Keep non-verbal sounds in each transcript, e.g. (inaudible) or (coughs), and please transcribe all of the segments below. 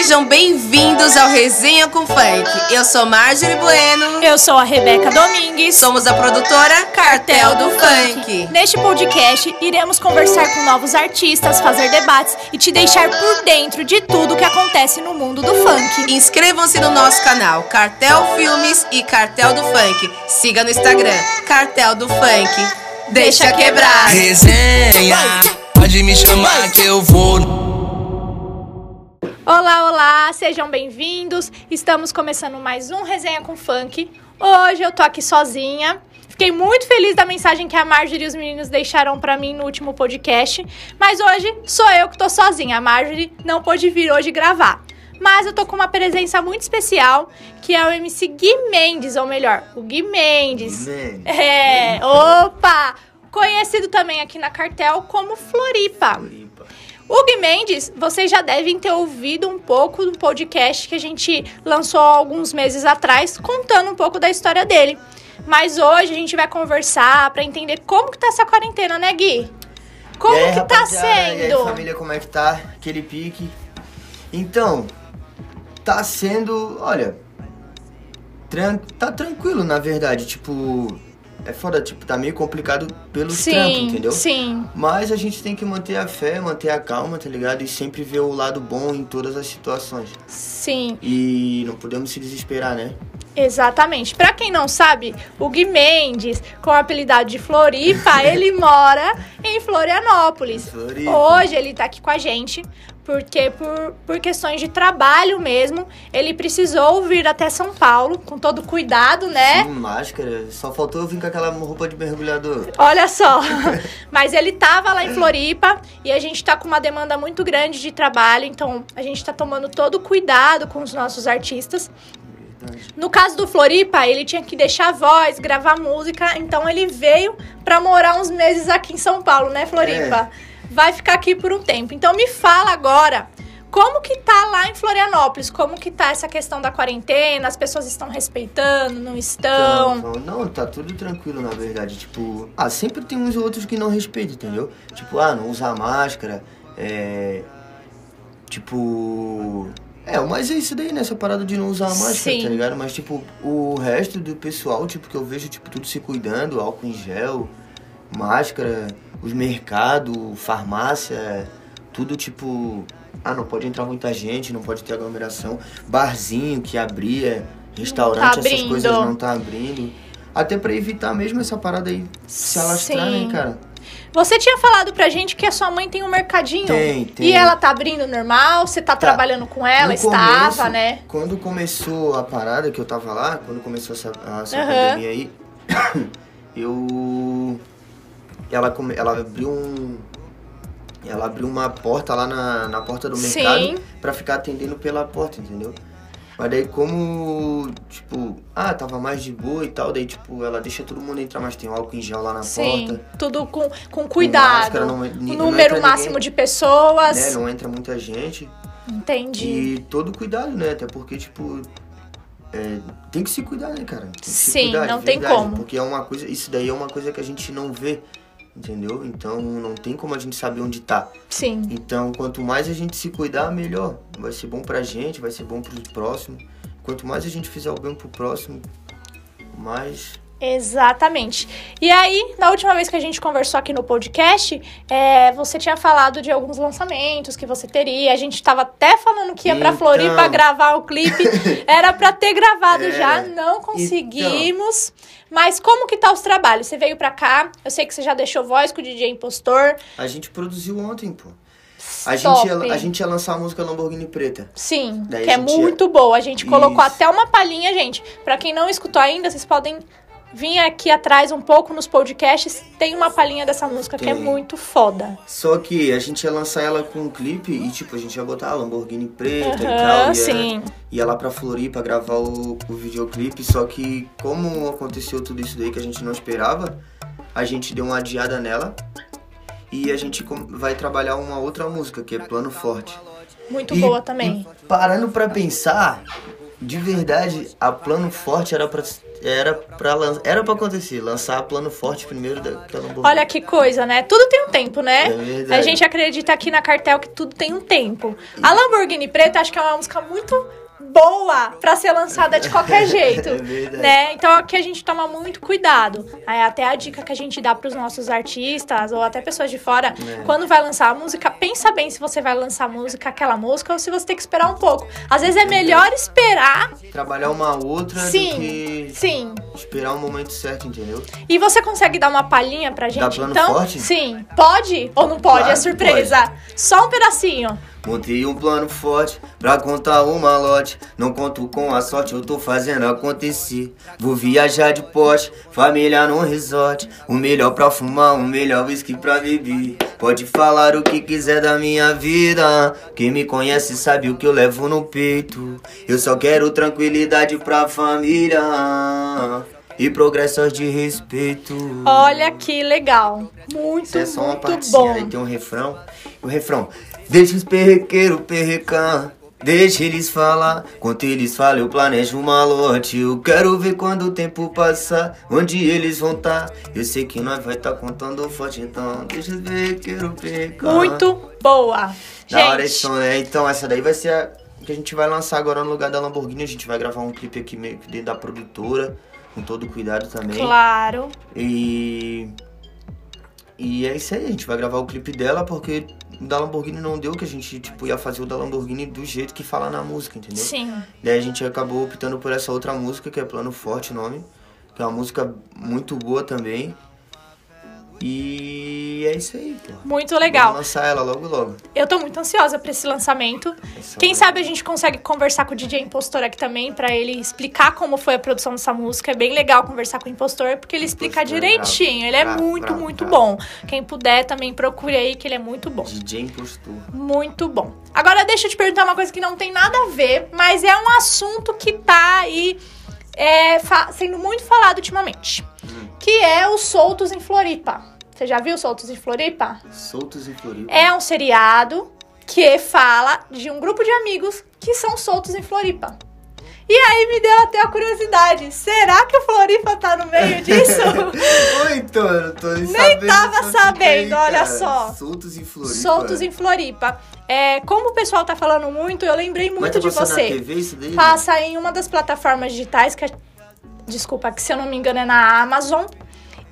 Sejam bem-vindos ao Resenha com Funk. Eu sou Marjorie Bueno. Eu sou a Rebeca Domingues. Somos a produtora Cartel do Funk. Neste podcast, iremos conversar com novos artistas, fazer debates e te deixar por dentro de tudo que acontece no mundo do funk. Inscrevam-se no nosso canal Cartel Filmes e Cartel do Funk. Siga no Instagram Cartel do Funk. Deixa quebrar. Resenha, pode me chamar que eu vou. Olá, olá, sejam bem-vindos. Estamos começando mais um Resenha com Funk. Hoje eu tô aqui sozinha. Fiquei muito feliz da mensagem que a Marjorie e os meninos deixaram pra mim no último podcast, mas hoje sou eu que tô sozinha. A Marjorie não pôde vir hoje gravar. Mas eu tô com uma presença muito especial, que é o MC Gui Mendes, ou melhor, o Gui Mendes. Mendes. É, opa! Conhecido também aqui na cartel como Floripa. Floripa. O Gui Mendes, vocês já devem ter ouvido um pouco do podcast que a gente lançou alguns meses atrás, contando um pouco da história dele. Mas hoje a gente vai conversar para entender como que tá essa quarentena, né, Gui? Como aí, que tá rapaziada, E aí, sendo? família, como é que tá? Aquele pique. Então, tá sendo, olha, tran tá tranquilo, na verdade, tipo, é foda, tipo, tá meio complicado pelo trampo, sim, entendeu? sim. Mas a gente tem que manter a fé, manter a calma, tá ligado? E sempre ver o lado bom em todas as situações. Sim, E não podemos se desesperar, né? exatamente. Pra quem não sabe, o Gui Mendes, com o apelidado de Floripa, (laughs) ele mora em Florianópolis. Floripa. Hoje ele tá aqui com a gente, porque por, por questões de trabalho mesmo, ele precisou vir até São Paulo, com todo cuidado, né? Sim, máscara, só faltou eu vir com aquela roupa de mergulhador. Olha só. (laughs) Mas ele tava lá em Floripa e a gente tá com uma demanda muito grande de trabalho, então a gente tá tomando todo cuidado com os nossos artistas. No caso do Floripa, ele tinha que deixar a voz, gravar música, então ele veio pra morar uns meses aqui em São Paulo, né, Floripa? Vai ficar aqui por um tempo. Então me fala agora, como que tá lá em Florianópolis? Como que tá essa questão da quarentena? As pessoas estão respeitando, não estão? Então, não, tá tudo tranquilo, na verdade. Tipo, ah, sempre tem uns outros que não respeitam, entendeu? Tipo, ah, não usar máscara, é. Tipo. É, mas é isso daí, né? Essa parada de não usar máscara, Sim. tá ligado? Mas, tipo, o resto do pessoal, tipo, que eu vejo, tipo, tudo se cuidando, álcool em gel, máscara, os mercados, farmácia, tudo, tipo... Ah, não pode entrar muita gente, não pode ter aglomeração. Barzinho que abria, restaurante, essas abrindo. coisas não tá abrindo. Até pra evitar mesmo essa parada aí se alastrar, Sim. né, cara? Você tinha falado pra gente que a sua mãe tem um mercadinho. Tem, tem. E ela tá abrindo normal? Você tá, trabalhando com ela? No Estava, começo, né? Quando começou a parada que eu tava lá, quando começou essa, essa Aham. pandemia aí, (coughs) eu. Ela, ela abriu um. Ela abriu uma porta lá na, na porta do Sim. mercado pra ficar atendendo pela porta, entendeu? Mas daí como, tipo, ah, tava mais de boa e tal, daí tipo, ela deixa todo mundo entrar, mas tem um álcool em gel lá na Sim. porta. Tudo com, com cuidado. máscara, não não número entra máximo ninguém, de pessoas. Né, não entra muita gente. Entendi. E todo cuidado, né? Até porque, tipo, é, tem que se cuidar, né, cara? Tem Sim, cuidar, não tem verdade, como. Porque é uma coisa, isso daí é uma coisa que a gente não vê, entendeu? Então não tem como a gente saber onde tá. Sim. Então, quanto mais a gente se cuidar, melhor. Vai ser bom pra gente, vai ser bom pros próximos. Quanto mais a gente fizer o bem pro próximo, mais. Exatamente. E aí, na última vez que a gente conversou aqui no podcast, é, você tinha falado de alguns lançamentos que você teria. A gente tava até falando que ia pra Então. Floripa gravar o clipe. (laughs) Era pra ter gravado É, já, não conseguimos. Mas como que tá os trabalhos? Você veio pra cá, eu sei que você já deixou voz com o DJ Impostor. A gente produziu ontem, pô. A gente, ia, a gente ia lançar a música Lamborghini Preta. Sim, Daí que é gente ia- muito boa. A gente colocou Isso. até uma palhinha, gente. Pra quem não escutou ainda, vocês podem vir aqui atrás um pouco nos podcasts. Tem uma palhinha dessa música que é Tem. muito foda. Só que a gente ia lançar ela com um clipe e, tipo, a gente ia botar a Lamborghini preta e Aham, tal. Ia, sim. ia lá pra Floripa gravar o, o videoclipe. Só que, como aconteceu tudo isso daí que a gente não esperava, a gente deu uma adiada nela. E a gente vai trabalhar uma outra música, que é Plano Forte. Muito E- boa também. e parando pra pensar, de verdade, a Plano Forte era pra era pra, lan- era pra acontecer, lançar plano forte primeiro da, da Lamborghini. Olha que coisa, né? Tudo tem um tempo, né? É verdade. a gente acredita aqui na cartel que tudo tem um tempo. A Lamborghini Preta acho que é uma música muito boa pra ser lançada de qualquer (laughs) jeito, É né? Então aqui a gente toma muito cuidado. Aí até a dica que a gente dá pros nossos artistas ou até pessoas de fora, É. quando vai lançar a música, pensa bem se você vai lançar a música, aquela música ou se você tem que esperar um pouco. Às vezes é melhor esperar. Trabalhar uma outra Sim. do que Sim. esperar o momento certo, entendeu? E você consegue dar uma palhinha pra gente, plano então? forte? Sim. Pode ou não pode? Claro é surpresa. Só um pedacinho. Montei um plano forte pra contar uma lote. Não conto com a sorte, eu tô fazendo acontecer. Vou viajar de poste, família num resort. O melhor pra fumar, o melhor whisky pra beber. Pode falar o que quiser da minha vida. Quem me conhece sabe o que eu levo no peito. Eu só quero tranquilidade pra família. E progressos de respeito. Olha que legal. Muito, Isso é só uma muito bom. aí tem um refrão. O refrão. Deixa os perrequeiros perrecar. Deixa eles falar. Enquanto eles falam, eu planejo uma lote. Eu quero ver quando o tempo passar. Onde eles vão estar. Eu sei que nós vai estar contando forte. Então, deixa os perrequeiros perrecar. Muito boa. Da hora esse Gente, som, né? Então, essa daí vai ser a que a gente vai lançar agora no lugar da Lamborghini. A gente vai gravar um clipe aqui meio que dentro da produtora. Com todo cuidado também. claro. E. E é isso aí, a gente vai gravar o clipe dela porque da Lamborghini não deu que a gente tipo, ia fazer o da Lamborghini do jeito que fala na música, entendeu? Sim. Daí a gente acabou optando por essa outra música, que é Plano Forte o nome, que é uma música muito boa também. E é isso aí, pô. Muito legal. Vamos lançar ela logo logo. Eu tô muito ansiosa pra esse lançamento. Essa Quem vai- sabe a gente consegue conversar com o DJ Impostor aqui também pra ele explicar como foi a produção dessa música. É bem legal conversar com o Impostor porque ele explica Impostor é direitinho. bravo, Ele é bravo, muito, bravo, muito bom. Quem puder também procure aí que ele é muito bom. DJ Impostor. Muito bom. Agora deixa eu te perguntar uma coisa que não tem nada a ver, mas é um assunto que tá aí é, sendo muito falado ultimamente. Que é os Soltos em Floripa. Você já viu Soltos em Floripa? Soltos em Floripa. É um seriado que fala de um grupo de amigos que são soltos em Floripa. E aí me deu até a curiosidade. Será que o Floripa tá no meio (laughs) disso? Oi, então, eu tô nem, Nem sabendo. tava sabendo, olha cara. só. Soltos em Floripa. Soltos em Floripa. É, como o pessoal tá falando muito, eu lembrei Mas muito de você. na TV isso daí? Passa em uma das plataformas digitais, que é, desculpa, que se eu não me engano é na Amazon.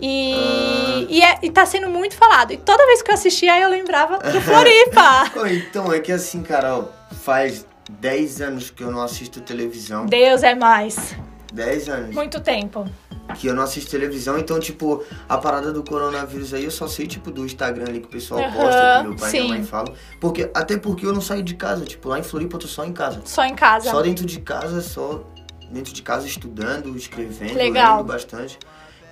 E, Ah. e, é- e tá sendo muito falado. E toda vez que eu assistia, eu lembrava do Floripa. (laughs) Então, é que assim, Carol, faz 10 anos que eu não assisto televisão. Deus é mais. 10 anos Muito tempo. que eu não assisto televisão. Então, tipo, a parada do coronavírus aí eu só sei, tipo, do Instagram ali que o pessoal Aham, posta, que meu pai e sim. minha mãe falam. Porque, até porque eu não saio de casa. Tipo, lá em Floripa eu tô só em casa. Só em casa. Só dentro de casa, só dentro de casa estudando, escrevendo, Legal. lendo bastante.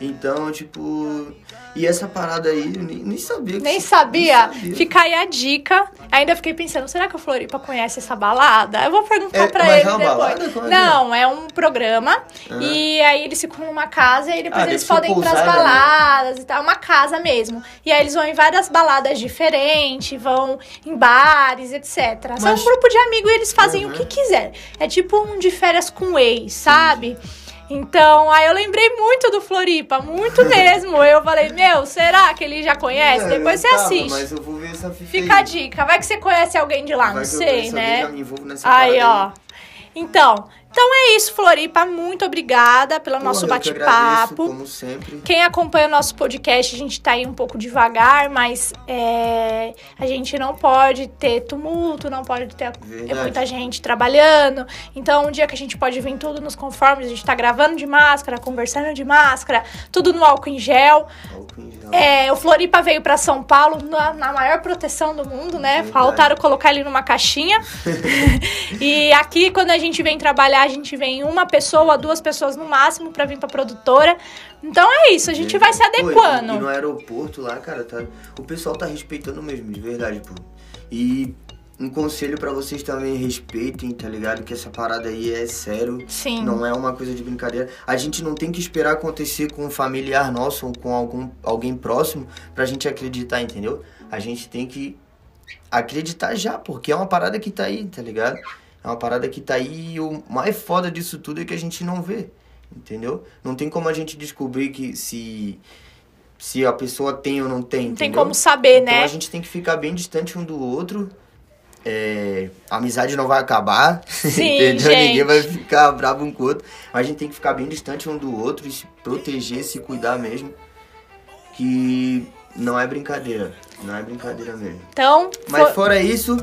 Então, tipo. E essa parada aí, eu nem, nem sabia que Nem sabia. nem sabia. Fica aí a dica. Ainda fiquei pensando, será que o Floripa conhece essa balada? Eu vou perguntar É, pra ele é uma depois. balada? É é? Não, é um programa. Ah. E aí eles ficam numa casa e depois Ah, eles podem ir pras né? baladas e tal. É uma casa mesmo. E aí eles vão em várias baladas diferentes, vão em bares, etc. São Mas- um grupo de amigos e eles fazem Uhum. o que quiser. É tipo um de férias com ex, sabe? Então, aí eu lembrei muito do Floripa, muito (laughs) mesmo. Eu falei, meu, será que ele já conhece? É, Depois você tava, assiste. Mas eu vou ver essa fita Fica a aí. dica. Vai que você conhece alguém de lá, Vai não sei, conheço alguém, né? já me envolvo nessa Aí, ó. Então, então é isso, Floripa. Muito obrigada pelo nosso bate-papo. Como sempre. Quem acompanha o nosso podcast, a gente tá aí um pouco devagar, mas é, a gente não pode ter tumulto, não pode ter Verdade. muita gente trabalhando. Então, um dia que a gente pode vir tudo nos conformes, a gente tá gravando de máscara, conversando de máscara, tudo no álcool em gel. Álcool em gel. É, o Floripa veio pra São Paulo na, na maior proteção do mundo, né? Verdade. Faltaram colocar ele numa caixinha. (laughs) e aqui, quando a gente vem trabalhar, a gente vem uma pessoa, duas pessoas no máximo pra vir pra produtora. Então é isso, a gente vai se Pô, e- adequando. E no aeroporto lá, cara, tá, o pessoal tá respeitando mesmo, de verdade, pô. E um conselho pra vocês também, respeitem, tá ligado? Que essa parada aí é sério. Sim. Não é uma coisa de brincadeira. A gente não tem que esperar acontecer com um familiar nosso ou com algum, alguém próximo pra gente acreditar, entendeu? A gente tem que acreditar já, porque é uma parada que tá aí, tá ligado? É uma parada que tá aí e o mais foda disso tudo é que a gente não vê. entendeu? Não tem como a gente descobrir que se se a pessoa tem ou não tem, Não tem entendeu? como saber, Então né? a gente tem que ficar bem distante um do outro. É, a amizade não vai acabar, Sim, (laughs) entendeu? gente. Ninguém vai ficar bravo um com o outro. Mas a gente tem que ficar bem distante um do outro e se proteger, se cuidar mesmo. Que não é brincadeira. Não é brincadeira mesmo. Então, Mas fo- fora isso,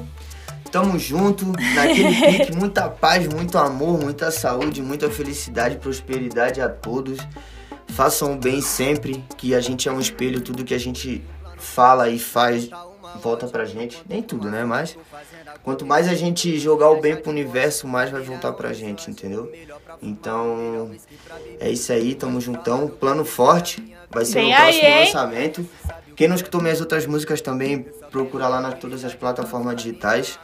tamo junto, naquele (laughs) pique, muita paz, muito amor, muita saúde, muita felicidade, prosperidade a todos. Façam o bem sempre, que a gente é um espelho, tudo que a gente fala e faz volta pra gente. Nem tudo, né? Mas quanto mais a gente jogar o bem pro universo, mais vai voltar pra gente, entendeu? Então, é isso aí, tamo juntão. Plano forte, vai ser Vem o próximo aí, lançamento. Quem não escutou minhas outras músicas também, procura lá nas todas as plataformas digitais.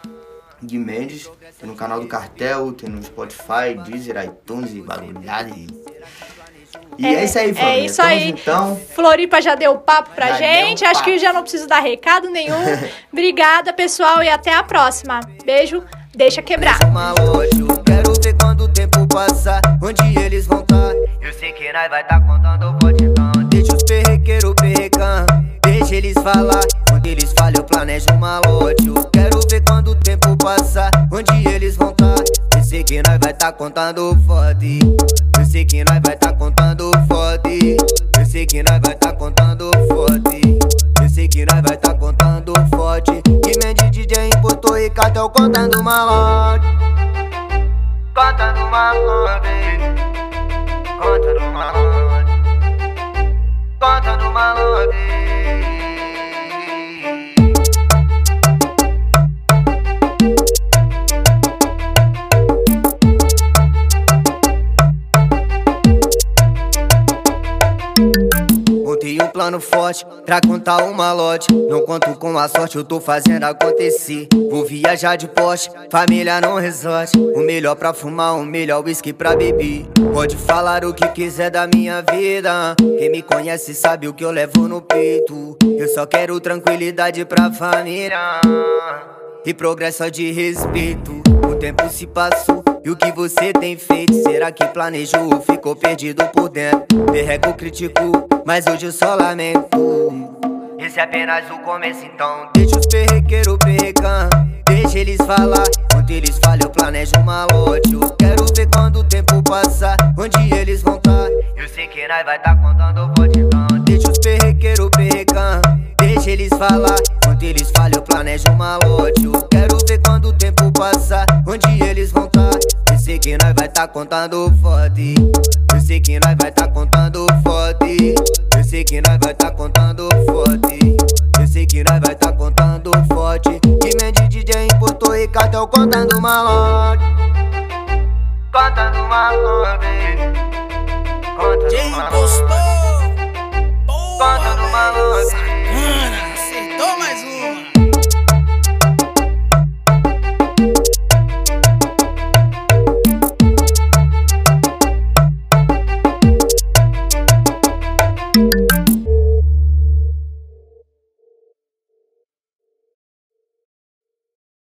Gui Mendes, tem no canal do Cartel, tem no Spotify, Deezer, iTunes e bagulhada. E, e é, isso aí, família. É isso aí. juntão. Floripa já deu papo pra Já gente. deu Acho que papo. já não preciso dar recado nenhum. (laughs) Obrigada, pessoal, e até a próxima. Beijo, deixa quebrar. quero ver quando o tempo passar, onde eles vão tá. Eu sei que nós vai tá contando o então. Deixa os perrequeiros perrecar, deixa eles falar. Quando eles falam, eu planejo um malote. Eu quero ver quando o tempo passar, onde eles vão tá. Sei que nós vai tá contando forte. Eu sei que nós vai tá contando forte. Eu sei que nós vai tá contando forte. Eu sei que nós vai tá contando forte. E mente DJ importou e cartel contando malote. Contando malote. Contando malote. Contando malote. Plano forte pra contar uma lote. Não conto com a sorte, eu tô fazendo acontecer. Vou viajar de poste, família não resort. O melhor pra fumar, o melhor whisky pra beber. Pode falar o que quiser da minha vida. Quem me conhece sabe o que eu levo no peito. Eu só quero tranquilidade pra família. E progresso de respeito. Tempo se passou e o que você tem feito? Será que planejou ou ficou perdido por dentro? Perrego, critico, mas hoje eu só lamento. Esse é apenas o começo, então deixa os perrequeiros perrecar. Deixa eles falar, quando eles falam eu planejo uma lote. Eu quero ver quando o tempo passar, onde eles vão tá. Eu sei que nós vai tá contando o então deixa os perrequeiros perrecar. Deixa eles falar, quando eles falam eu planejo uma lote. Onde eles vão tá. Eu sei que nós vai tá contando forte. Eu sei que nós vai tá contando forte. Eu sei que nós vai tá contando forte. Eu sei que nós vai tá contando forte. E mente DJ importou e cartel contando malote. Contando malote. Contando malote. Contando malote.